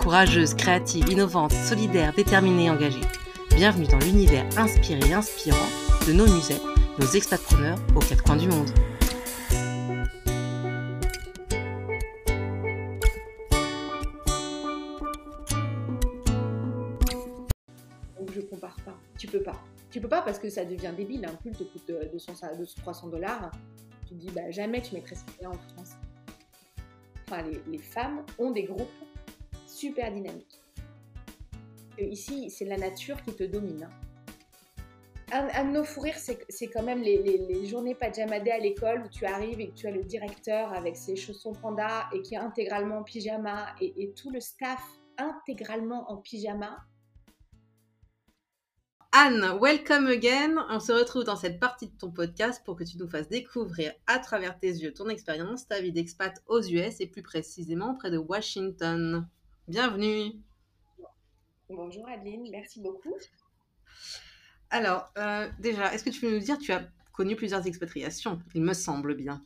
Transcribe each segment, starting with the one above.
Courageuses, créatives, innovantes, solidaires, déterminées et engagées. Bienvenue dans l'univers inspiré et inspirant de nos musées, nos expatpreneurs aux quatre coins du monde. Donc je compare pas. Tu peux pas. Tu peux pas parce que ça devient débile. Un pull te coûte 200, 300 dollars. Tu te dis bah jamais tu mettrais ça en France. Enfin, les, les femmes ont des groupes super dynamiques. Et ici, c'est la nature qui te domine. hein. Un, un de nos fous rires, c'est quand même les, les, les journées à l'école où tu arrives et que tu as le directeur avec ses chaussons panda et qui est intégralement en pyjama et, et tout le staff intégralement en pyjama. Anne, welcome again. On se retrouve dans cette partie de ton podcast pour que tu nous fasses découvrir à travers tes yeux ton expérience, ta vie d'expat aux US et plus précisément près de Washington. Bienvenue. Bonjour Adeline, merci beaucoup. Alors, euh, déjà, est-ce que tu peux nous dire, tu as connu plusieurs expatriations, il me semble bien.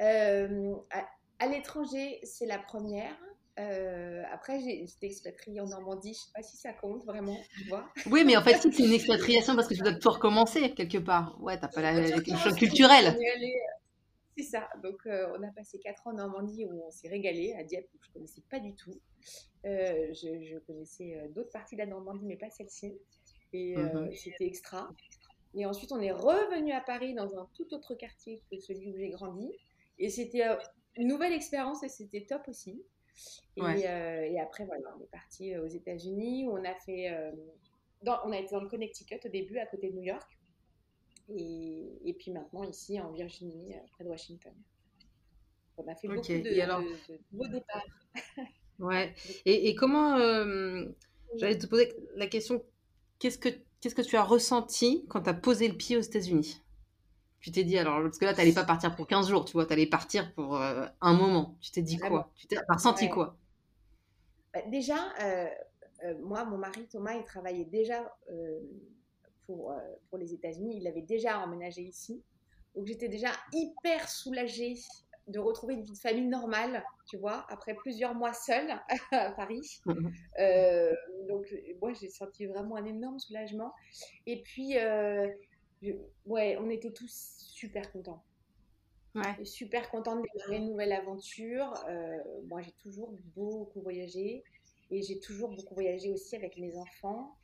Euh, à à l'étranger, c'est la première. Euh, après, j'étais expatriée en Normandie. Je sais pas si ça compte vraiment, tu vois. Oui, mais en fait, si c'est une expatriation parce que tu dois tout recommencer quelque part. Ouais, t'as pas la, la question culturelle. C'est ça. Donc, euh, on a passé quatre ans en Normandie où on s'est régalé à Dieppe, où je connaissais pas du tout. Euh, je, je connaissais euh, d'autres parties de la Normandie, mais pas celle-ci. Et Mhm. c'était extra. Et ensuite, on est revenu à Paris dans un tout autre quartier que celui où j'ai grandi. Et c'était une nouvelle expérience et c'était top aussi. Et, Ouais. et après, voilà, on est parti aux États-Unis où on a fait. dans- on a été dans le Connecticut au début, à côté de New York. Et, et puis maintenant, ici, en Virginie, euh, près de Washington. On a fait Ok, beaucoup de, et alors- de- de beaux départs. Ouais. Et, et comment, euh, j'allais te poser la question, qu'est-ce que, qu'est-ce que tu as ressenti quand tu as posé le pied aux États-Unis? Tu t'es dit, alors, parce que là, tu n'allais pas partir pour 15 jours, tu vois, tu allais partir pour euh, un moment. Tu t'es dit quoi? Tu t'es ressenti Ouais. quoi? Bah, déjà, euh, moi, mon mari Thomas, il travaillait déjà pour, euh, pour les États-Unis. Il avait déjà emménagé ici. Donc j'étais déjà hyper soulagée de retrouver une vie de famille normale, tu vois, après plusieurs mois seule à Paris. Euh, donc moi, j'ai senti vraiment un énorme soulagement. Et puis, euh, je- ouais, on était tous super contents. Ouais. Super contente de démarrer une nouvelle aventure. Euh, moi, j'ai toujours beaucoup voyagé et j'ai toujours beaucoup voyagé aussi avec mes enfants.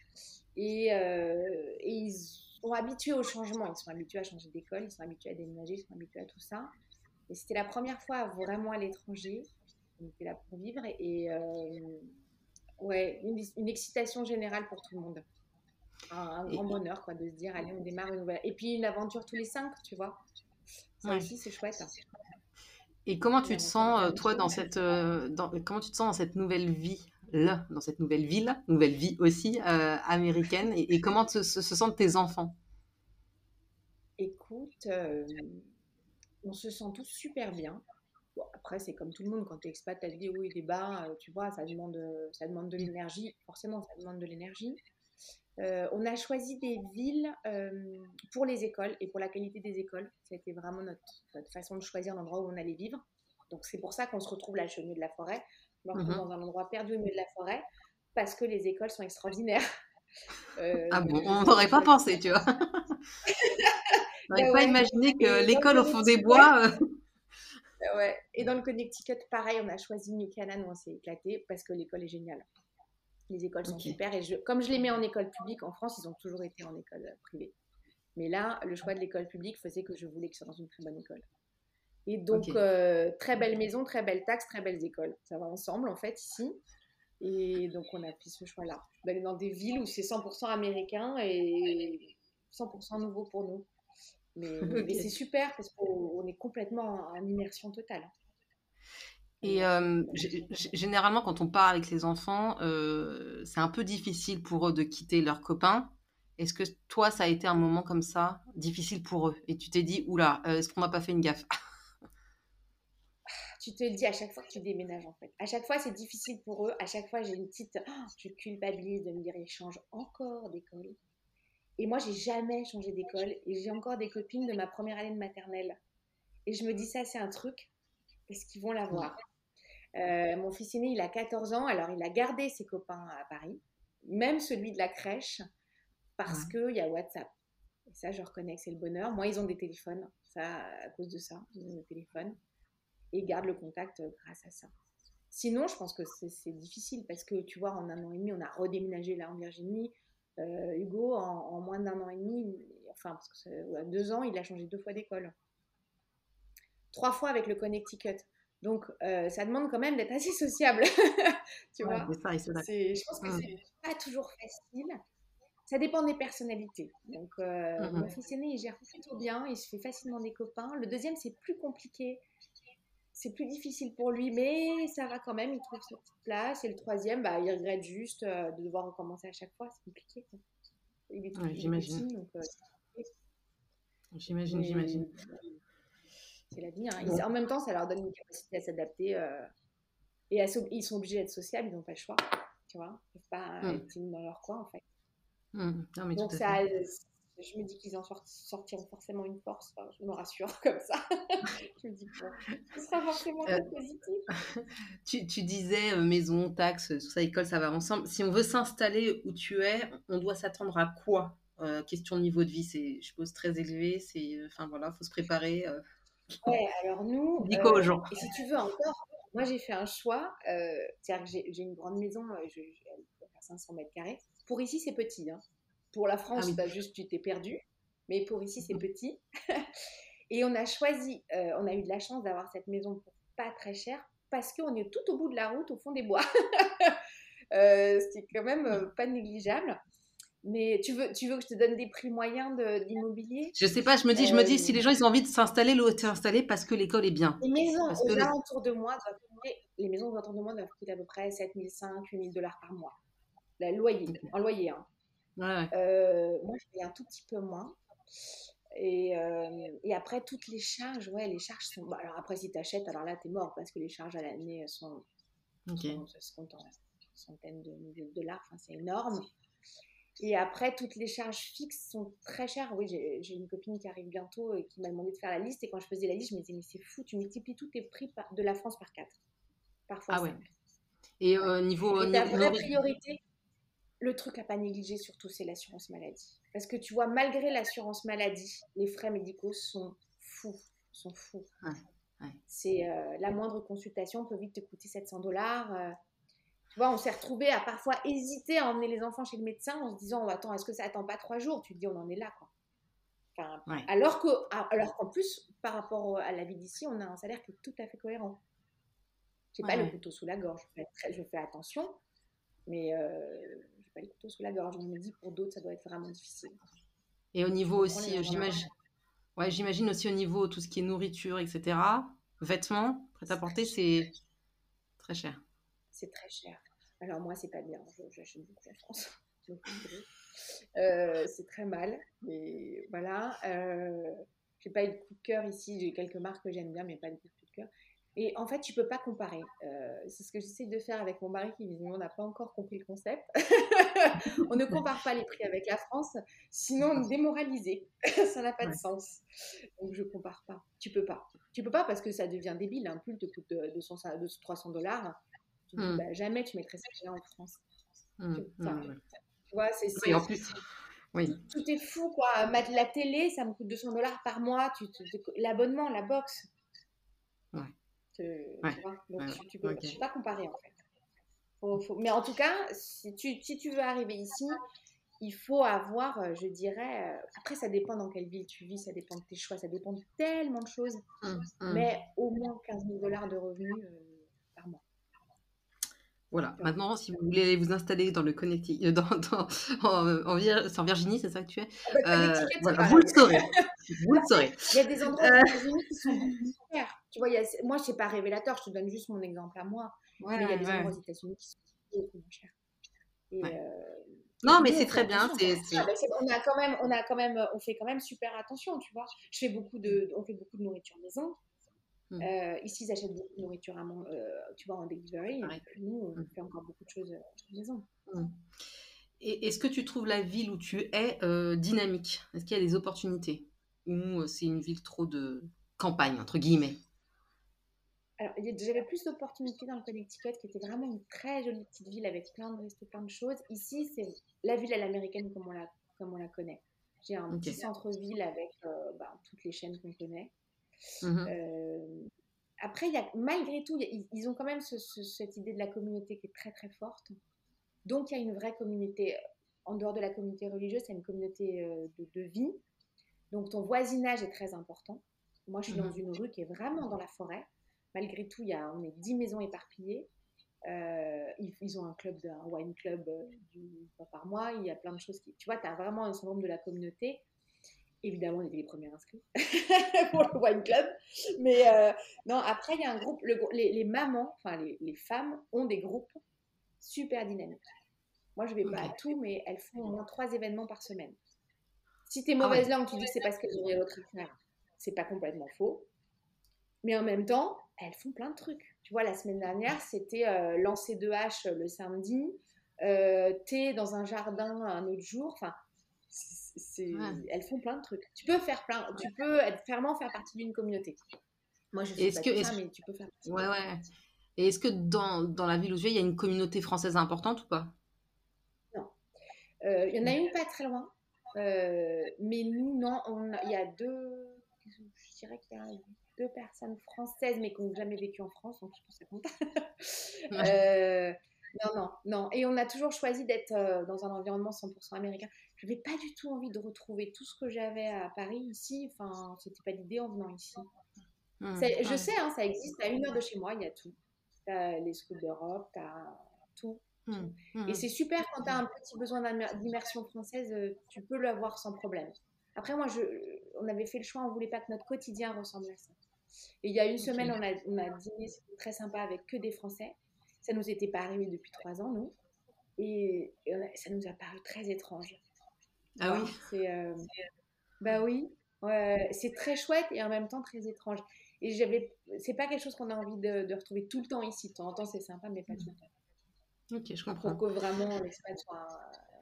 Et, euh, et ils sont habitués au changement. Ils sont habitués à changer d'école, ils sont habitués à déménager, ils sont habitués à tout ça. Et c'était la première fois vraiment à l'étranger. On était là pour vivre et euh, ouais, une, une excitation générale pour tout le monde. Un, un grand bonheur quoi, de se dire, allez, on démarre une nouvelle. Et puis une aventure tous les cinq, tu vois. Ça Ouais. aussi, c'est chouette. hein. Et comment tu te sens, euh, toi, dans cette, dans, comment tu te sens dans cette nouvelle vie? Dans cette nouvelle ville, nouvelle vie aussi euh, américaine, et, et comment te- se, se sentent tes enfants? Écoute, euh, on se sent tous super bien. Bon, après, c'est comme tout le monde, quand tu es expat, tu as des hauts et des bas, euh, tu vois, ça demande, ça demande de l'énergie. Forcément, ça demande de l'énergie. Euh, on a choisi des villes pour les écoles et pour la qualité des écoles. C'était vraiment notre, notre façon de choisir l'endroit où on allait vivre. Donc, c'est pour ça qu'on se retrouve là, au milieu de la forêt. Je me retrouve Mhm. dans un endroit perdu au milieu de la forêt parce que les écoles sont extraordinaires. Euh, Ah bon, on n'aurait pas pensé, tu vois. On n'aurait Bah pas ouais. imaginé que l'école le au fond des bois. euh, Euh, Ouais. Et dans le Connecticut, pareil, on a choisi New Canaan où on s'est éclaté parce que l'école est géniale. Les écoles sont super et je- comme je les mets en école publique en France, ils ont toujours été en école euh, privée. Mais là, le choix de l'école publique faisait que je voulais qu'ils soient dans une très bonne école. Et donc, euh, très belle maison, très belle taxe, très belles écoles. Ça va ensemble en fait ici. Et donc, on a fait ce choix-là, d'aller dans des villes où c'est 100% américain et 100% nouveau pour nous. Mais, c'est super parce qu'on on est complètement en immersion totale. Et généralement, quand on part avec les enfants, c'est un peu difficile pour eux de quitter leurs copains. Est-ce que toi, ça a été un moment comme ça, difficile pour eux? Et tu t'es dit, oula, est-ce qu'on n'a pas fait une gaffe? Tu te le dis à chaque fois que tu déménages, en fait. À chaque fois, c'est difficile pour eux. À chaque fois, j'ai une petite. Oh, je culpabilise de me dire, ils changent encore d'école. Et moi, j'ai jamais changé d'école. Et j'ai encore des copines de ma première année de maternelle. Et je me dis, ça, c'est un truc, parce qu'ils vont l'avoir. Euh, mon fils aîné, il a 14 ans, alors il a gardé ses copains à Paris, même celui de la crèche, parce qu'il y a WhatsApp. Et ça, je reconnais que c'est le bonheur. Moi, ils ont des téléphones, ça, à cause de ça, ils ont des téléphones, et ils gardent le contact euh, grâce à ça. Sinon, je pense que c'est difficile, parce que tu vois, en un an et demi, on a redéménagé là en Virginie. Euh, Hugo, en, moins d'un an et demi, enfin, parce que deux ans, il a changé deux fois d'école. Trois fois avec le Connecticut. Donc, euh, ça demande quand même d'être assez sociable. tu vois Je pense que mmh. c'est pas toujours facile. Ça dépend des personnalités. Donc, euh, mmh mon fils aîné, il gère plutôt bien. Il se fait facilement des copains. Le deuxième, c'est plus compliqué. C'est plus difficile pour lui, mais ça va quand même. Il trouve sa petite place. Et le troisième, bah, il regrette juste euh, de devoir recommencer à chaque fois. C'est compliqué. Il est tout J'imagine. J'imagine, j'imagine c'est la vie. Hein. en même temps, ça leur donne une capacité à s'adapter. Euh, et ils sont obligés d'être sociables, ils n'ont pas le choix. Tu vois Ils ne peuvent pas mmh. être dans leur coin, en fait. Mmh. Donc, ça, je me dis qu'ils en sortiront forcément une force. je me rassure comme ça. je me dis que ce sera forcément euh, positif. tu, tu, disais euh, maison, taxes, tout ça, école, ça va ensemble. Si on veut s'installer où tu es, on doit s'attendre à quoi Question de niveau de vie, c'est, je suppose, très élevé. C'est, enfin voilà, faut se préparer. Ouais, alors nous. Dis quoi aux gens Et si tu veux encore, moi j'ai fait un choix. Euh, C'est-à-dire que j'ai une grande maison, euh, je, je, elle peut faire 500 mètres carrés. Pour ici, c'est petit. Hein. Pour la France, ah, juste, tu t'es perdu. Mais pour ici, c'est mmh. petit. et on a choisi, euh, on a eu de la chance d'avoir cette maison pour pas très cher parce qu'on est tout au bout de la route, au fond des bois. euh, c'est quand même euh, pas négligeable. Mais tu veux, tu veux que je te donne des prix moyens d'immobilier? Je sais pas, je me dis, je me dis, si les gens ils ont envie de s'installer, l'eau s'installer parce que l'école est bien. Les maisons aux alentours de moi doivent coûter, les maisons aux alentours de moi doivent coûter à peu près 7500, 8000 dollars par mois. Le loyer, en loyer. Hein. Ouais. Euh, moi, je paye un tout petit peu moins. Et, euh, et, après, toutes les charges, ouais, les charges sont. Alors après, si tu achètes, alors là, tu es mort parce que les charges à l'année sont. Okay. sont, se comptent en centaines de milliers de dollars. Enfin, c'est énorme. Et après, toutes les charges fixes sont très chères. Oui, j'ai une copine qui arrive bientôt et qui m'a demandé de faire la liste. Et quand je faisais la liste, je me disais, mais c'est fou, tu multiplies tous tes prix de la France par 4. Parfois. Ah ouais. Et au euh, niveau. Et ta vraie priorité, le truc à pas négliger surtout, c'est l'assurance maladie. Parce que tu vois, malgré l'assurance maladie, les frais médicaux sont fous. Sont fous. C'est euh, la moindre consultation peut vite te coûter 700 dollars. Euh, tu vois, on s'est retrouvé à parfois hésiter à emmener les enfants chez le médecin en se disant, oh, attends, est-ce que ça attend pas trois jours? Tu te dis, on en est là, quoi. Alors que, ah, alors qu'en plus, par rapport à la vie d'ici, on a un salaire qui est tout à fait cohérent. J'ai n'ai pas le couteau sous la gorge. Je fais, attention, mais euh, pas le couteau sous la gorge. On me dit pour d'autres, ça doit être vraiment difficile. Et au niveau aussi, j'imagine. Ouais, j'imagine aussi au niveau tout ce qui est nourriture, etc. Vêtements, prêt à porter, c'est très cher c'est très cher. Alors moi, c'est pas bien, j'achète beaucoup la France. euh, c'est très mal, mais voilà. Euh, j'ai pas eu de coup de cœur ici, j'ai quelques marques que j'aime bien, mais pas de coup de cœur. Et en fait, tu peux pas comparer. Euh, c'est ce que j'essaie de faire avec mon mari qui visiblement n'a pas encore compris le concept. on ne compare pas les prix avec la France, sinon on est démoralisé. ça n'a pas de sens. Donc je compare pas. Tu peux pas. Tu peux pas parce que ça devient débile. Un pull te coûte 200, 300 dollars. Mmh. Bah, jamais tu mettrais ça en France. Mmh. Mmh, tu vois, c'est. Oui, en plus. Oui. Tout, est fou, quoi. La télé, ça me coûte 200 dollars par mois. Tu, L'abonnement, la box. Ouais. Tu, vois Donc, tu, peux, pas comparer, en fait. Mais en tout cas, si tu, si tu veux arriver ici, il faut avoir, euh, je dirais, euh, après ça dépend dans quelle ville tu vis, ça dépend de tes choix, ça dépend de tellement de choses, mais au moins 15 000 dollars de revenus euh, Voilà. Maintenant, si vous voulez vous installer dans le Connecticut, dans, dans, en, Virginie, c'est ça que tu es? Ah bah, voilà, Vous le saurez. vous le saurez. Il y a des endroits États-Unis qui sont super. Vois, y a, moi, c'est pas révélateur. Je te donne juste mon exemple à moi. mais il y a des endroits aux États-Unis qui sont beaucoup moins chers. Et, non, mais c'est très bien. Ah, bah, on a quand même, on a quand même, on fait quand même super attention, tu vois. Je fais beaucoup de, on fait beaucoup de nourriture maison. Mmh. Euh, ici, ils achètent beaucoup de nourriture à mon, euh, tu vois, en delivery. Et puis nous, on mmh. fait encore beaucoup de choses euh, maison. Mmh. Et est-ce que tu trouves la ville où tu es dynamique? Est-ce qu'il y a des opportunités? Ou c'est une ville trop de campagne, entre guillemets? Alors, j'avais plus d'opportunités dans le Connecticut, qui était vraiment une très jolie petite ville avec plein de restos, plein de choses. Ici, c'est la ville à l'américaine comme on la, comme on la connaît. J'ai un petit centre-ville avec euh, bah, toutes les chaînes qu'on connaît. Mmh euh, après, y a, malgré tout, ils ont quand même cette idée de la communauté qui est très très forte. Donc, il y a une vraie communauté. En dehors de la communauté religieuse, c'est une communauté euh, de, de, vie. Donc, ton voisinage est très important. Moi, je suis dans mmh une rue qui est vraiment dans la forêt malgré tout, il y a, on est 10 maisons éparpillées. Euh, ils, ont un club, un wine club euh, du, par mois. Il y a plein de choses qui. Tu vois, tu as vraiment un syndrome de la communauté. Évidemment, on était les premiers inscrits pour le wine club. Mais euh, non, après, il y a un groupe. les, mamans, enfin les, femmes, ont des groupes super dynamiques. Moi, je vais pas à tout, mais elles font au moins trois événements par semaine. Si tu es ah mauvaise langue, tu dis que c'est parce qu'elles ont rien d'autre à faire. C'est pas complètement faux. Mais en même temps, elles font plein de trucs. Tu vois, la semaine dernière, c'était euh, lancer de hache le samedi, euh, thé dans un jardin un autre jour. Enfin, elles font plein de trucs. Tu peux faire plein, tu peux être, faire partie d'une communauté. Moi, je sais pas que, ça, mais tu peux faire partie. Ouais, ouais. Et est-ce que dans, dans, la ville où je vais, il y a une communauté française importante ou pas? Non. Euh, il y en a une pas très loin. mais nous, non, il y a deux, je dirais qu'il y a deux personnes françaises, mais qui n'ont jamais vécu en France, donc je pense que ça compte. Euh, non, non, non. Et on a toujours choisi d'être euh, dans un environnement 100% américain. Je n'avais pas du tout envie de retrouver tout ce que j'avais à Paris ici. Enfin, c'était pas l'idée en venant ici. Mmh, je sais, hein, ça existe. À une heure de chez moi, il y a tout. Tu as les schools d'Europe, tu as tout. Mmh, mmh. Et c'est super quand tu as un petit besoin d'immersion française, euh, tu peux l'avoir sans problème. Après, moi, je, on avait fait le choix, on voulait pas que notre quotidien ressemble à ça. Et il y a une semaine, on a, on a dîné, c'était très sympa avec que des Français. Ça nous était pas arrivé depuis trois ans, nous. Et, ça nous a paru très étrange. Ah oui C'est. Euh, bah oui. c'est très chouette et en même temps très étrange. Et j'avais, c'est pas quelque chose qu'on a envie de, de, retrouver tout le temps ici. De temps en temps, c'est sympa, mais pas tout le temps. Ok, je comprends. Pour que vraiment l'espace soit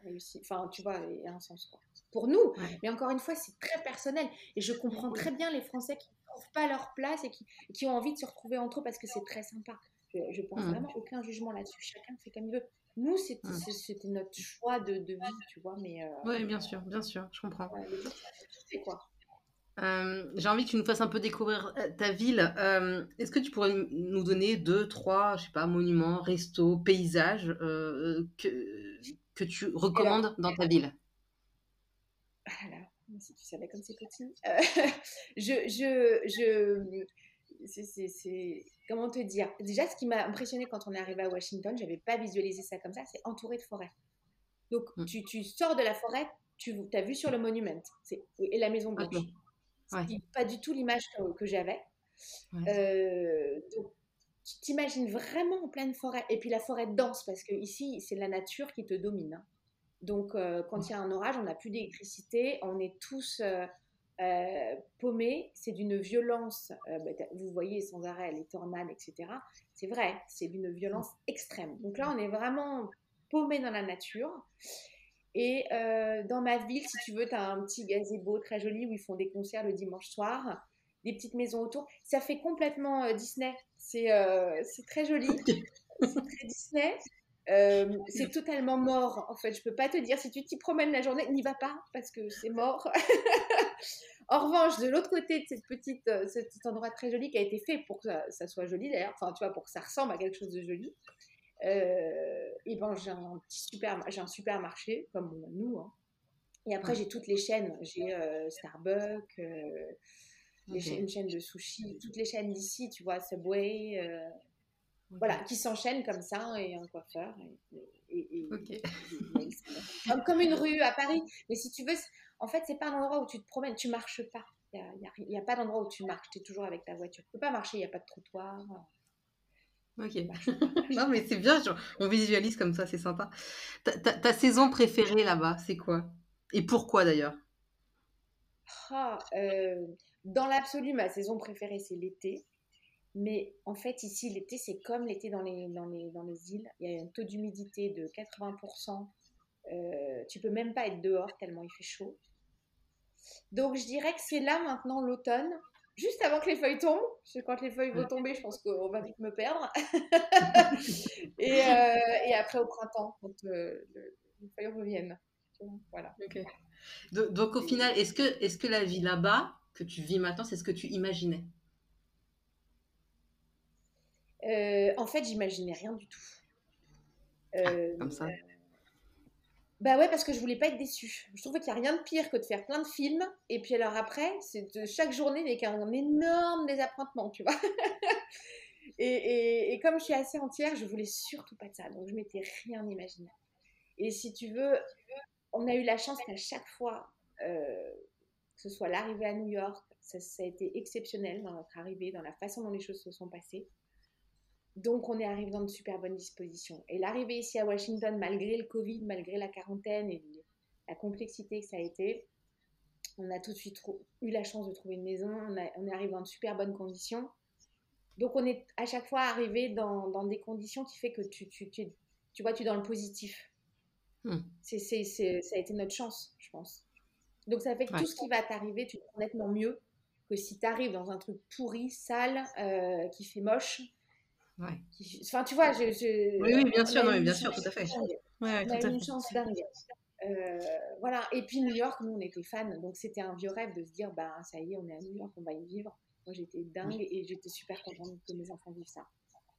réussi. Enfin, tu vois, il y a un sens quoi. Pour nous. Mais encore une fois, c'est très personnel. Et je comprends très bien les Français qui trouvent pas leur place et qui, qui, ont envie de se retrouver entre eux parce que c'est très sympa. Je, je pense mmh. vraiment aucun jugement là-dessus. Chacun fait comme il veut. Nous, mmh. c'était notre choix de, de, vie, tu vois. Mais euh, oui, bien sûr, bien sûr, je comprends. c'est quoi euh, J'ai envie que tu nous fasses un peu découvrir euh, ta ville. Est-ce que tu pourrais nous donner deux, trois, je sais pas, monuments, restos, paysages que, que tu recommandes dans ta ville? Alors, si tu savais comme c'est petit. Euh, je, je, je, c'est, comment te dire? Déjà, ce qui m'a impressionné quand on est arrivé à Washington, j'avais pas visualisé ça comme ça, c'est entouré de forêts. Donc, mm. tu, tu, sors de la forêt, tu as vu sur le monument, c'est, et la maison blanche. Pas du tout l'image que, j'avais. Euh, donc, tu t'imagines vraiment en pleine forêt. Et puis la forêt dense, parce que ici, c'est la nature qui te domine. Hein. Donc, euh, quand il y a un orage, on n'a plus d'électricité, on est tous euh, euh, paumés. C'est d'une violence, bah, vous voyez sans arrêt les tornades, etc. C'est vrai, c'est d'une violence extrême. Donc là, on est vraiment paumés dans la nature. Et dans ma ville, si tu veux, tu as un petit gazebo très joli où ils font des concerts le dimanche soir, des petites maisons autour. Ça fait complètement Disney. C'est très joli. C'est très Disney. Euh, c'est totalement mort, en fait. Je peux pas te dire, si tu t'y promènes la journée, n'y va pas, parce que c'est mort. en revanche, de l'autre côté de cette petite, euh, cet endroit très joli qui a été fait pour que ça, soit joli d'ailleurs, enfin, tu vois, pour que ça ressemble à quelque chose de joli, euh, et ben, j'ai un petit super, j'ai un supermarché, comme nous, hein. Et après, j'ai toutes les chaînes. J'ai Starbucks, une chaîne de sushi, toutes les chaînes d'ici, tu vois, Subway, Voilà, qui s'enchaînent comme ça, et un coiffeur. Et, comme, comme, une rue à Paris. Mais si tu veux, en fait, c'est pas un endroit où tu te promènes, tu marches pas. Il n'y a, a, pas d'endroit où tu marches, tu es toujours avec ta voiture. Tu peux pas marcher, il n'y a pas de trottoir. Ok. non, mais c'est bien, on visualise comme ça, c'est sympa. Ta, saison préférée là-bas, c'est quoi Et pourquoi d'ailleurs ah, euh, Dans l'absolu, ma saison préférée, c'est l'été. Mais en fait, ici, l'été, c'est comme l'été dans les, dans, les, dans les îles. Il y a un taux d'humidité de 80%. Euh, tu peux même pas être dehors tellement il fait chaud. Donc, je dirais que c'est là maintenant l'automne juste avant que les feuilles tombent. Quand les feuilles vont tomber, je pense qu'on va vite me perdre. et, euh, et, après au printemps, quand euh, les feuilles reviennent. Voilà. Donc, au final, est-ce que, est que la vie là-bas, que tu vis maintenant, c'est ce que tu imaginais? Euh, En fait, j'imaginais rien du tout. Ah, comme ça bah ouais, parce que je voulais pas être déçue. Je trouvais qu'il n'y a rien de pire que de faire plein de films. Et puis alors après, c'est chaque journée avec un énorme désappointement, tu vois. et, et, comme je suis assez entière, je voulais surtout pas de ça. Donc je m'étais rien imaginé. Et si tu veux, on a eu la chance qu'à chaque fois, euh, que ce soit l'arrivée à New York, ça, ça, a été exceptionnel dans notre arrivée, dans la façon dont les choses se sont passées. Donc, on est arrivé dans de super bonnes dispositions. Et l'arrivée ici à Washington, malgré le Covid, malgré la quarantaine et la complexité que ça a été, on a tout de suite eu la chance de trouver une maison. On, est arrivé dans de super bonnes conditions. Donc, on est à chaque fois arrivé dans, des conditions qui fait que tu, tu, tu, tu vois, tu es dans le positif. Hmm. C'est, ça a été notre chance, je pense. Donc, ça fait que tout ce qui va t'arriver, tu te nettement mieux que si tu arrives dans un truc pourri, sale, euh, qui fait moche Enfin, tu vois, je, oui, oui, bien sûr, non, mais bien sûr, tout à fait. Ouais, on a une chance dingue. Euh, voilà. Et puis New York, nous, on était fans, donc c'était un vieux rêve de se dire, bah, ça y est, on est à New York, on va y vivre. Moi, j'étais dingue et j'étais super contente que mes enfants vivent ça.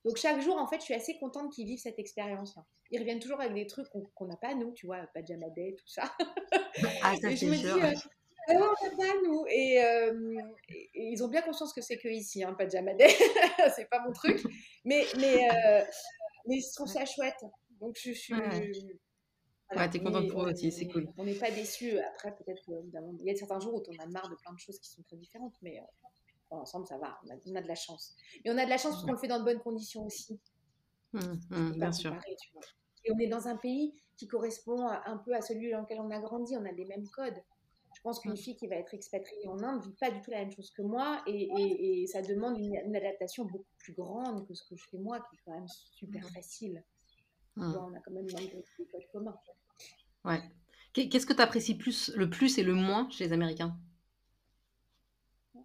Donc chaque jour, en fait, je suis assez contente qu'ils vivent cette expérience. Ils reviennent toujours avec des trucs qu'on n'a pas, nous, tu vois, pas de Jamadet, tout ça. Ah, ça, c'est sûr. Euh, ah non, pas nous. Et, euh, et, ils ont bien conscience que c'est que ici, hein, pas de Jamadet. c'est pas mon truc. Mais, mais, euh, mais je trouve ça chouette. Donc je, suis. Ouais, t'es contente pour eux aussi, c'est cool. On n'est pas déçus. Après, peut-être évidemment, il y a certains jours où on a marre de plein de choses qui sont très différentes, mais euh, ensemble, ça va. On a, de la chance. Mais on a de la chance parce qu'on le fait dans de bonnes conditions aussi. Mmh, mmh, bien sûr. Et on est dans un pays qui correspond un peu à celui dans lequel on a grandi. On a les mêmes codes. Je pense qu'une fille qui va être expatriée en Inde ne vit pas du tout la même chose que moi et, ça demande une, adaptation beaucoup plus grande que ce que je fais moi, qui est quand même super mmh. facile. Mmh. on a quand même des codes communs. Ouais. Qu'est-ce que tu apprécies plus, le plus et le moins chez les Américains?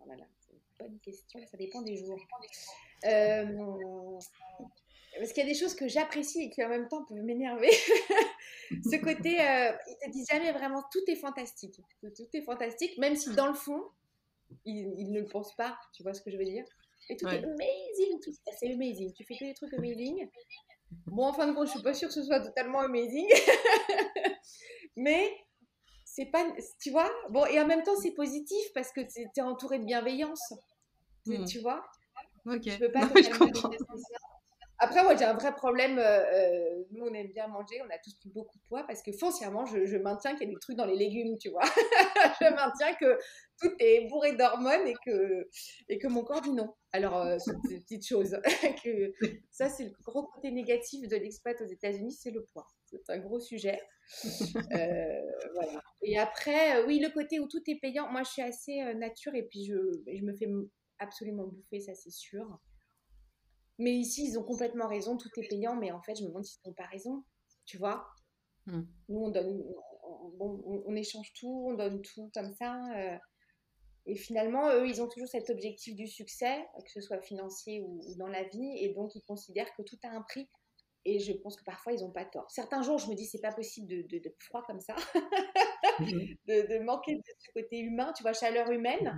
Voilà, c'est une bonne question. Ça dépend des jours. Euh, parce qu'il y a des choses que j'apprécie et qui en même temps peuvent m'énerver. Ce côté, euh, ils te disent jamais vraiment tout est fantastique. Tout est fantastique, même si dans le fond, ils, ne le pensent pas. Tu vois ce que je veux dire? Et tout est amazing, tout c'est amazing. Tu fais que des trucs amazing. Bon, en fin de compte, je suis pas sûre que ce soit totalement amazing. Mais c'est pas, tu vois? Bon, et en même temps, c'est positif parce que tu es entouré de bienveillance. Hmm. Tu vois? Ok. Je peux pas non, après, moi, j'ai un vrai problème. Euh, euh, nous, on aime bien manger, on a tous pris beaucoup de poids parce que foncièrement, je, maintiens qu'il y a des trucs dans les légumes, tu vois. je maintiens que tout est bourré d'hormones et que, et que mon corps dit non. Alors, euh, c'est une petite chose. que, ça, c'est le gros côté négatif de l'expat aux États-Unis, c'est le poids. C'est un gros sujet. voilà. Et après, oui, le côté où tout est payant, moi, je suis assez nature et puis je, je me fais absolument bouffer, ça, c'est sûr. Mais ici, ils ont complètement raison, tout est payant, mais en fait, je me demande s'ils n'ont pas raison, tu vois. Hmm. Nous, on, donne, on, échange tout, on donne tout comme ça. Euh. et finalement, eux, ils ont toujours cet objectif du succès, que ce soit financier ou, dans la vie, et donc ils considèrent que tout a un prix. Et je pense que parfois, ils n'ont pas tort. Certains jours, je me dis, c'est pas possible de, de, froid comme ça, de, manquer de ce côté humain, tu vois, chaleur humaine.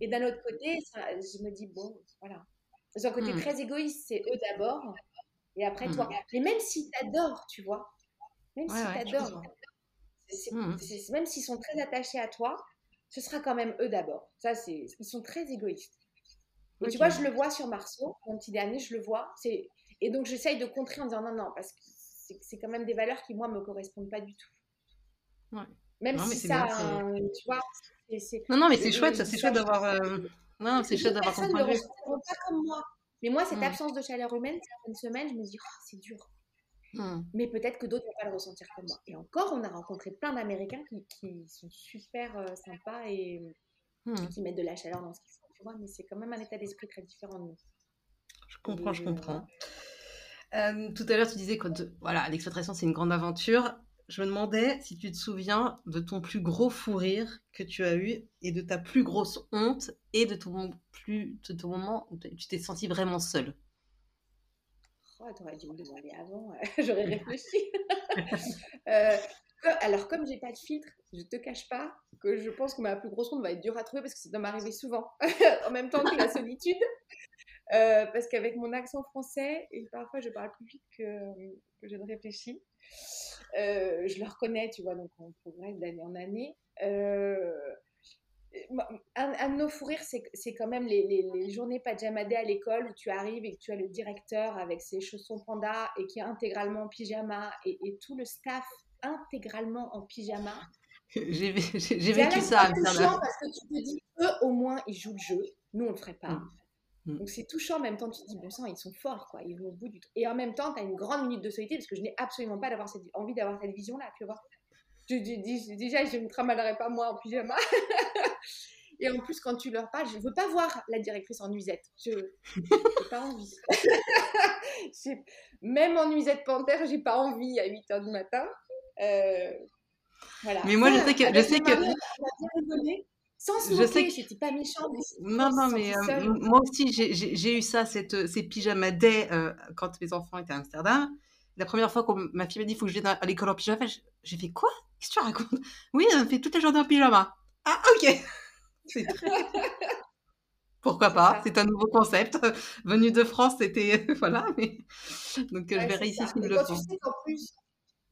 Et d'un autre côté, je me dis, bon, voilà, c'est un côté mmh. très égoïste, c'est eux d'abord et après mmh. toi. Mais même s'ils t'adorent, tu vois, même s'ils t'adorent, mmh. même s'ils sont très attachés à toi, ce sera quand même eux d'abord. Ça, c'est, ils sont très égoïstes. Et tu vois, je le vois sur Marceau, mon petit dernier, je le vois. C'est et donc j'essaye de contrer en disant non, non, parce que c'est quand même des valeurs qui, moi, me correspondent pas du tout. Ouais. Même si ça, tu vois, Non, non, mais c'est chouette, c'est chouette d'avoir. Euh, non, c'est chouette d'avoir point de vue. pas comme moi. Mais moi, cette absence de chaleur humaine, certaines semaines, je me dis, oh, c'est dur. Mmh. Mais peut-être que d'autres vont pas le ressentir comme moi. Et encore, on a rencontré plein d'Américains qui, qui, sont super euh, sympas et, mmh. qui mettent de la chaleur dans ce qu'ils font. Tu vois, mais c'est quand même un état d'esprit très différent de nous. Je comprends, je comprends. Euh, tout à l'heure, tu disais que voilà, l'expatriation, c'est une grande aventure. Je me demandais si tu te souviens de ton plus gros fou rire que tu as eu et de ta plus grosse honte et de ton, plus, de ton moment où tu t'es senti vraiment seule. Oh, t'aurais dû me demander avant, j'aurais réfléchi. Euh, alors, comme j'ai pas de filtre, je te cache pas que je pense que ma plus grosse honte va être dure à trouver parce que ça doit m'arriver souvent, en même temps que la solitude. Euh, parce qu'avec mon accent français, et parfois je parle plus vite que, que je ne réfléchis, euh, je le reconnais, tu vois, donc on progresse d'année en année. Euh, un, de nos fous rires, c'est quand même les, les, journées pajamadées à l'école où tu arrives et que tu as le directeur avec ses chaussons panda et qui est intégralement en pyjama et, tout le staff intégralement en pyjama. J'ai vécu ça. C'est touchant parce que tu te dis, eux au moins ils jouent le jeu, nous on le ferait pas. Mm. Mm. Donc c'est touchant, en même temps tu te dis, bon sang, ils sont forts, quoi, ils vont au bout du truc. Et en même temps, tu as une grande minute de solitude parce que je n'ai absolument pas d'avoir cette, envie d'avoir cette vision-là, tu vois. Je, déjà, je ne trimballerai pas moi en pyjama. Et en plus, quand tu leur parles, je ne veux pas voir la directrice en nuisette. Je n'ai pas envie. Même en nuisette panthère, j'ai pas envie à 8 h du matin. Euh, voilà. Mais moi, je sais que. Je sais que... Sans se je sais que c'était pas méchant. non, non, mais euh, moi aussi, j'ai eu ça, cette, ces pyjamas day euh, quand mes enfants étaient à Amsterdam. La première fois que ma fille m'a dit il faut que je vienne à l'école en pyjama, j'ai fait quoi? Qu'est-ce que tu racontes? Oui, on fait toute la journée en pyjama. Ah, ok Pourquoi pas? C'est un nouveau concept. Venu de France, c'était. voilà. Mais... Donc, je verrai ici si le font. Tu sais qu'en plus,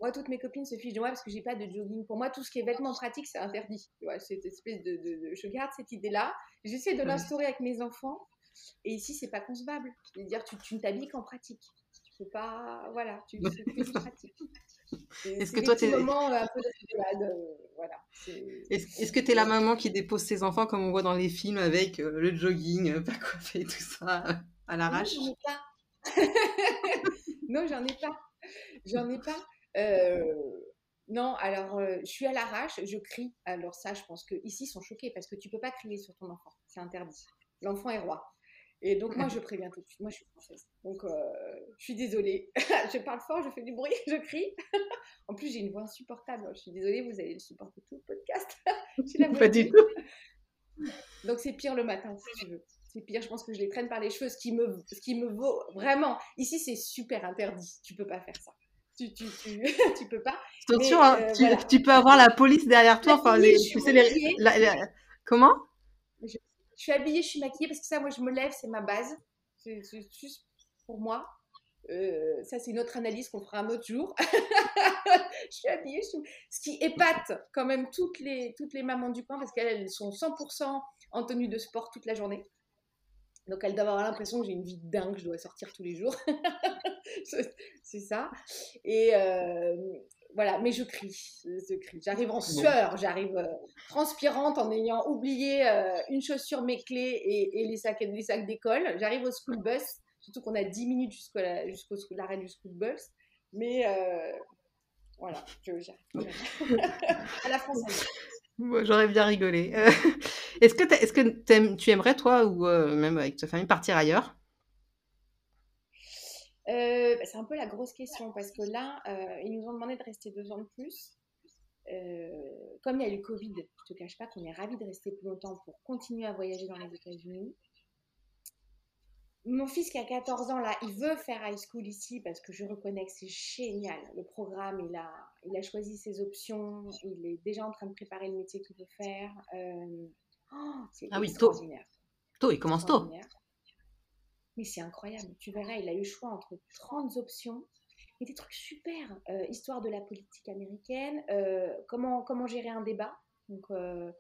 moi, toutes mes copines se fichent de moi parce que j'ai pas de jogging. Pour moi, tout ce qui est vêtements pratiques, c'est interdit. Tu vois, cette espèce de, Je garde cette idée-là. J'essaie de l'instaurer avec mes enfants. Et ici, c'est pas concevable. Je veux dire, tu, tu ne t'habilles qu'en pratique. Tu peux pas. Voilà, tu fais du pratique. Est-ce que toi, tu es. un peu de euh, voilà. Est-ce que tu es la maman qui dépose ses enfants comme on voit dans les films avec euh, le jogging, euh, pas coiffé, tout ça, à l'arrache? Non, j'en ai pas. non, j'en ai pas. J'en ai pas. Non, alors je suis à l'arrache, je crie. Alors ça, je pense que ici ils sont choqués parce que tu peux pas crier sur ton enfant, c'est interdit. L'enfant est roi. Et donc, moi, je préviens tout de suite. Moi, je suis française. Donc, euh, je suis désolée. je parle fort, je fais du bruit, je crie. en plus, j'ai une voix insupportable. Je suis désolée, vous allez le supporter tout le podcast. la Pas du tout. Donc, c'est pire le matin, si tu veux. C'est pire, je pense que je les traîne par les cheveux, ce qui me, ce qui me vaut vraiment. Ici, c'est super interdit. Tu peux pas faire ça. Tu, tu, tu, tu peux pas. Attention, hein, euh, tu, tu, peux avoir la police derrière toi. Enfin, les, tu sais, les, Comment? Je suis habillée, je suis maquillée parce que ça, moi, je me lève, c'est ma base. C'est juste pour moi. Euh, ça, c'est une autre analyse qu'on fera un autre jour. je suis habillée. Ce qui épate quand même toutes les, toutes les mamans du coin parce qu'elles sont 100% en tenue de sport toute la journée. Donc, elles doivent avoir l'impression que j'ai une vie dingue, je dois sortir tous les jours. c'est ça. Et, euh, voilà, mais je crie, je crie. J'arrive en sueur, j'arrive euh, transpirante en ayant oublié euh, une chaussure, mes clés et, les sacs, les sacs d'école. J'arrive au school bus, surtout qu'on a 10 minutes jusqu'au jusqu'au l'arrêt du school bus. Mais voilà, j'arrive. à la française. J'aurais bien rigolé. est-ce que, tu aimerais, toi, ou même avec ta famille, partir ailleurs? Euh, bah, c'est un peu la grosse question parce que là, euh, ils nous ont demandé de rester deux ans de plus. Euh, comme il y a eu le Covid, je te cache pas qu'on est ravis de rester plus longtemps pour continuer à voyager dans les États-Unis. Mon fils qui a 14 ans là, il veut faire high school ici parce que je reconnais que c'est génial. Le programme, il a choisi ses options, il est déjà en train de préparer le métier qu'il veut faire. Oh, c'est ah oui, tôt. Tôt, il commence tôt. Mais c'est incroyable. Tu verras, il a eu le choix entre 30 options et des trucs super. Euh, histoire de la politique américaine, euh, comment, comment gérer un débat. Donc, euh,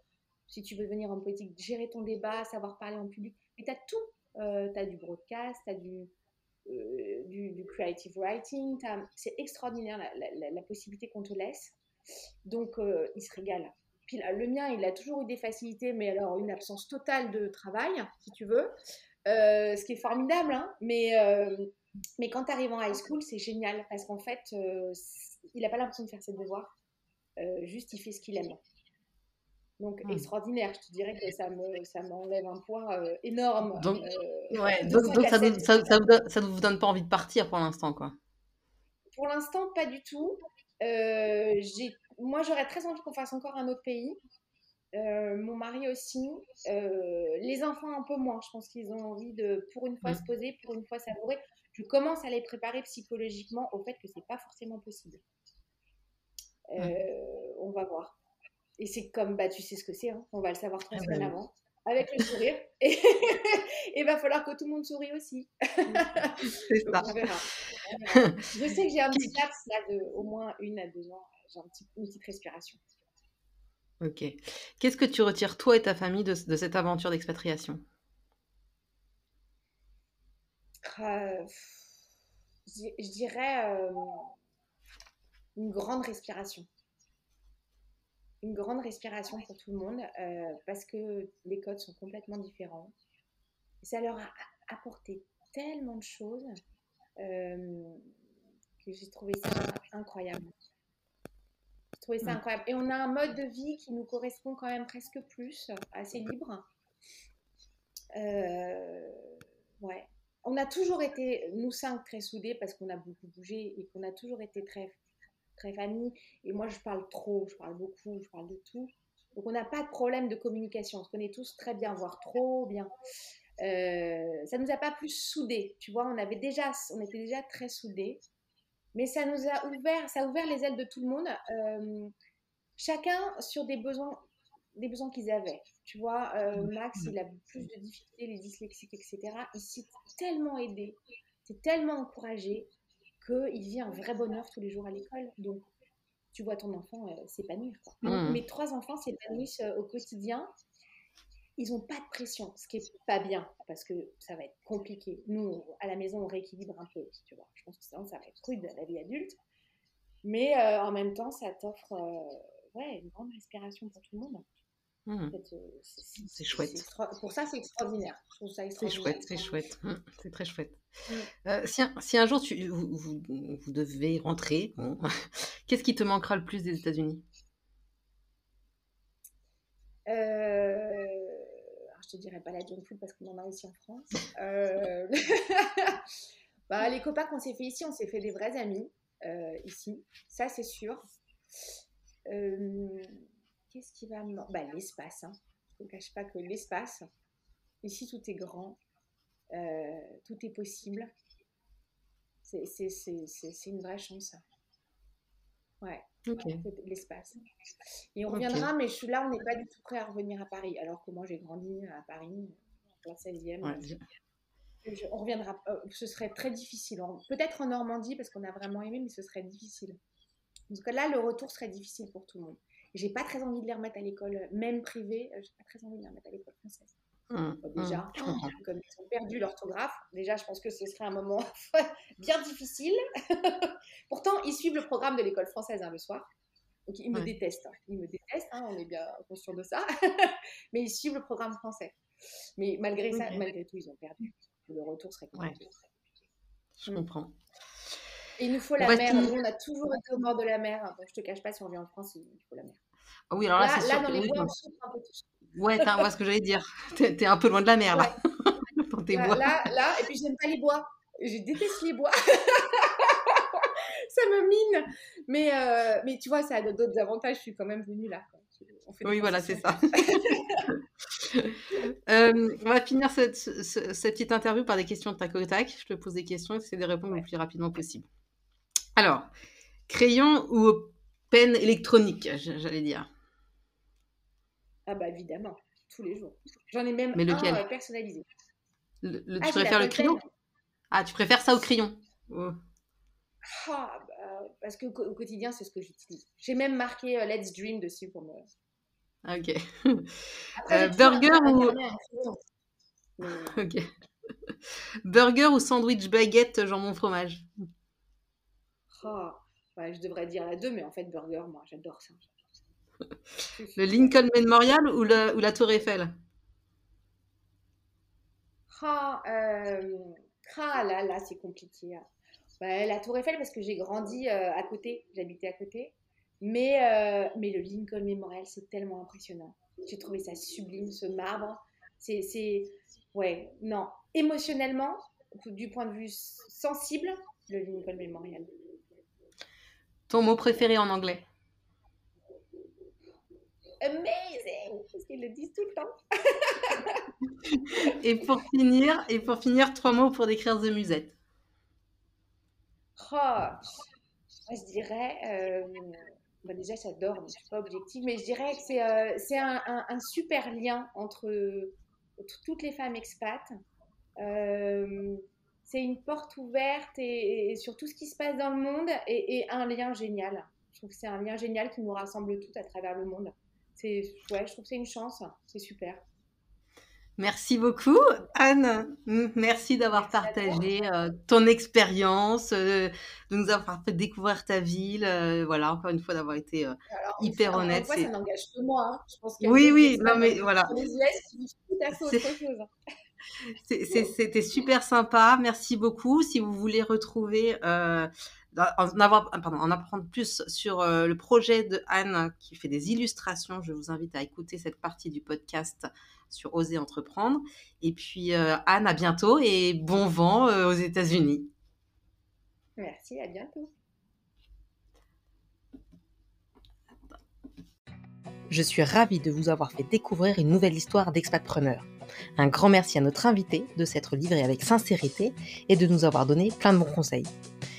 si tu veux venir en politique, gérer ton débat, savoir parler en public. Mais tu as tout. tu as du broadcast, tu as du. du, creative writing. C'est extraordinaire la, possibilité qu'on te laisse. Donc, il se régale. Puis le mien, il a toujours eu des facilités, mais alors une absence totale de travail, si tu veux. ce qui est formidable, hein. mais, mais quand tu arrives en high school, c'est génial parce qu'en fait, il n'a pas l'impression de faire ses devoirs, juste il fait ce qu'il aime. Donc, hmm. extraordinaire. Je te dirais que ça me, ça m'enlève un poids euh, énorme. Donc, euh, ouais, donc, ça ne ça, ça, vous donne pas envie de partir pour l'instant, quoi Pour l'instant, pas du tout. Euh, j'ai, moi, j'aurais très envie qu'on fasse encore un autre pays. mon mari aussi. les enfants, un peu moins. Je pense qu'ils ont envie de, pour une fois, hmm. se poser, pour une fois, savourer. Je commence à les préparer psychologiquement au fait que c'est pas forcément possible. Hmm. On va voir. Et c'est comme, bah, tu sais ce que c'est, hein. on va le savoir trois ah semaines bah avant, avec le sourire. Et il va falloir que tout le monde sourie aussi. c'est ça. On verra. Je sais que j'ai un petit laps là de au moins une à deux ans. J'ai un petit, une petite respiration. Ok. Qu'est-ce que tu retires, toi et ta famille, de, de cette aventure d'expatriation? Euh, Je dirais euh, une grande respiration une grande respiration pour tout le monde euh, parce que les codes sont complètement différents. Ça leur a apporté tellement de choses que j'ai trouvé ça incroyable. Trouvé ça incroyable. Et on a un mode de vie qui nous correspond quand même presque plus, assez libre. Euh, ouais. On a toujours été, nous cinq, très soudés parce qu'on a beaucoup bougé et qu'on a toujours été très très famille. Et moi, je parle trop, je parle beaucoup, je parle de tout. Donc, on n'a pas de problème de communication. On se connaît tous très bien, voire trop bien. Euh, ça nous a pas plus soudés, tu vois. On avait déjà, on était déjà très soudés, mais ça nous a ouvert, ça a ouvert les ailes de tout le monde. Euh, chacun sur des besoins, des besoins qu'ils avaient. Tu vois, euh, Max, il a plus de difficultés, les dyslexiques, etc. Il s'est tellement aidé, c'est tellement encouragé qu'il vit un vrai bonheur tous les jours à l'école. Donc, tu vois ton enfant euh, s'épanouir. Mmh. Mes trois enfants s'épanouissent euh, au quotidien. Ils n'ont pas de pression, ce qui est pas bien, parce que ça va être compliqué. Nous, à la maison, on rééquilibre un peu, tu vois. Je pense que ça, ça va être rude, la vie adulte. Mais euh, en même temps, ça t'offre ouais, une grande respiration pour tout le monde. Mmh. c'est chouette. Pour ça, c'est extraordinaire. C'est chouette, c'est chouette. Mmh, c'est très chouette. Mmh. Euh, si, un, si, un, jour tu, vous, vous, vous devez rentrer, qu'est-ce qui te manquera le plus des États-Unis? Euh, Je te dirais pas la junk food parce qu'on en a ici en France. Euh, bah, les copains qu'on s'est fait ici, on s'est fait des vrais amis euh, ici. Ça, c'est sûr. Qu'est-ce qui va me... Bah, l'espace. Hein. Je ne cache pas que l'espace, ici tout est grand, euh, tout est possible. C'est une vraie chance. Ouais, l'espace. Et on reviendra, mais je suis là, on n'est pas du tout prêt à revenir à Paris. Alors que moi, j'ai grandi à Paris, en 16e. on reviendra. Euh, ce serait très difficile. Peut-être en Normandie, parce qu'on a vraiment aimé, mais ce serait difficile. Donc là, le retour serait difficile pour tout le monde. J'ai pas très envie de les remettre à l'école, même privée, euh, j'ai pas très envie de les remettre à l'école française. Mmh, déjà, mmh, comme ils ont perdu l'orthographe, déjà, je pense que ce serait un moment bien difficile. Pourtant, ils suivent le programme de l'école française hein, le soir. Donc, ils me détestent. Hein. Ils me détestent, hein, on est bien conscient de ça. Mais ils suivent le programme français. Mais malgré ça, malgré tout, ils ont perdu. Le retour serait compliqué. Je comprends. Et il nous faut la mer. Nous, on a toujours été au bord de la mer. Donc, je te cache pas, si on vient en France, il faut la mer. Ah oui, alors là, sûr. Là, dans les bois, on souffre un peu tous. Ouais, vois ce que j'allais dire. T'es es un peu loin de la mer, là. dans tes bois. Là, là, et puis j'aime pas les bois. Je déteste les bois. ça me mine. Mais, euh, mais tu vois, ça a d'autres avantages. Je suis quand même venue là. oui, voilà, c'est ça. euh, on va finir cette, cette, petite interview par des questions de tac au tac. Je te pose des questions et essaie de répondre le plus rapidement possible. Alors, crayon ou peine électronique, j'allais dire? Ah bah évidemment, tous les jours. J'en ai même Mais un euh, personnalisé. Le, ah, tu préfères le crayon Ah, tu préfères ça au crayon oh. ah, bah, Parce qu'au au quotidien, c'est ce que j'utilise. J'ai même marqué euh, Let's Dream dessus pour me... Ok. Euh, burger ou... Ok. Burger ou sandwich baguette jambon fromage? Oh, Je devrais dire la deux, mais en fait, burger, moi, j'adore ça. Le Lincoln Memorial ou, le, ou la Tour Eiffel? Ah, euh, ah, là, là, c'est compliqué. Hein. Bah, la Tour Eiffel, parce que j'ai grandi euh, à côté, j'habitais à côté. Mais, euh, mais le Lincoln Memorial, c'est tellement impressionnant. J'ai trouvé ça sublime, ce marbre. C'est. Ouais, non. Émotionnellement, du point de vue sensible, le Lincoln Memorial. Ton mot préféré en anglais? Amazing Parce qu'ils le disent tout le temps. et, pour finir, et pour finir, trois mots pour décrire The Musette. Oh, je dirais. Euh, bah déjà, j'adore, je ne suis pas objective, mais je dirais que c'est euh, un, un, super lien entre, toutes les femmes expats. Euh, c'est une porte ouverte et, sur tout ce qui se passe dans le monde et, et un lien génial. Je trouve que c'est un lien génial qui nous rassemble toutes à travers le monde c'est ouais, je trouve que c'est une chance, c'est super. Merci beaucoup, Anne. Merci d'avoir partagé euh, ton expérience, euh, de nous avoir fait découvrir ta ville. Euh, voilà, encore une fois, d'avoir été hyper honnête. Fois, ça n'engage que moi. Hein. Je pense oui, oui, non, mais voilà. C'était super sympa. Merci beaucoup. Si vous voulez retrouver en, avoir, pardon, en apprendre plus sur euh, le projet de Anne qui fait des illustrations, je vous invite à écouter cette partie du podcast sur Oser entreprendre. Et puis euh, Anne, à bientôt et bon vent euh, aux États-Unis. Merci, à bientôt. Je suis ravie de vous avoir fait découvrir une nouvelle histoire d'expatpreneur. Un grand merci à notre invité de s'être livré avec sincérité et de nous avoir donné plein de bons conseils.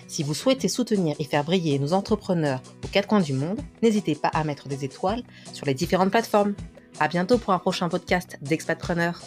Si vous souhaitez soutenir et faire briller nos entrepreneurs aux quatre coins du monde, n'hésitez pas à mettre des étoiles sur les différentes plateformes. À bientôt pour un prochain podcast d'Expatpreneurs.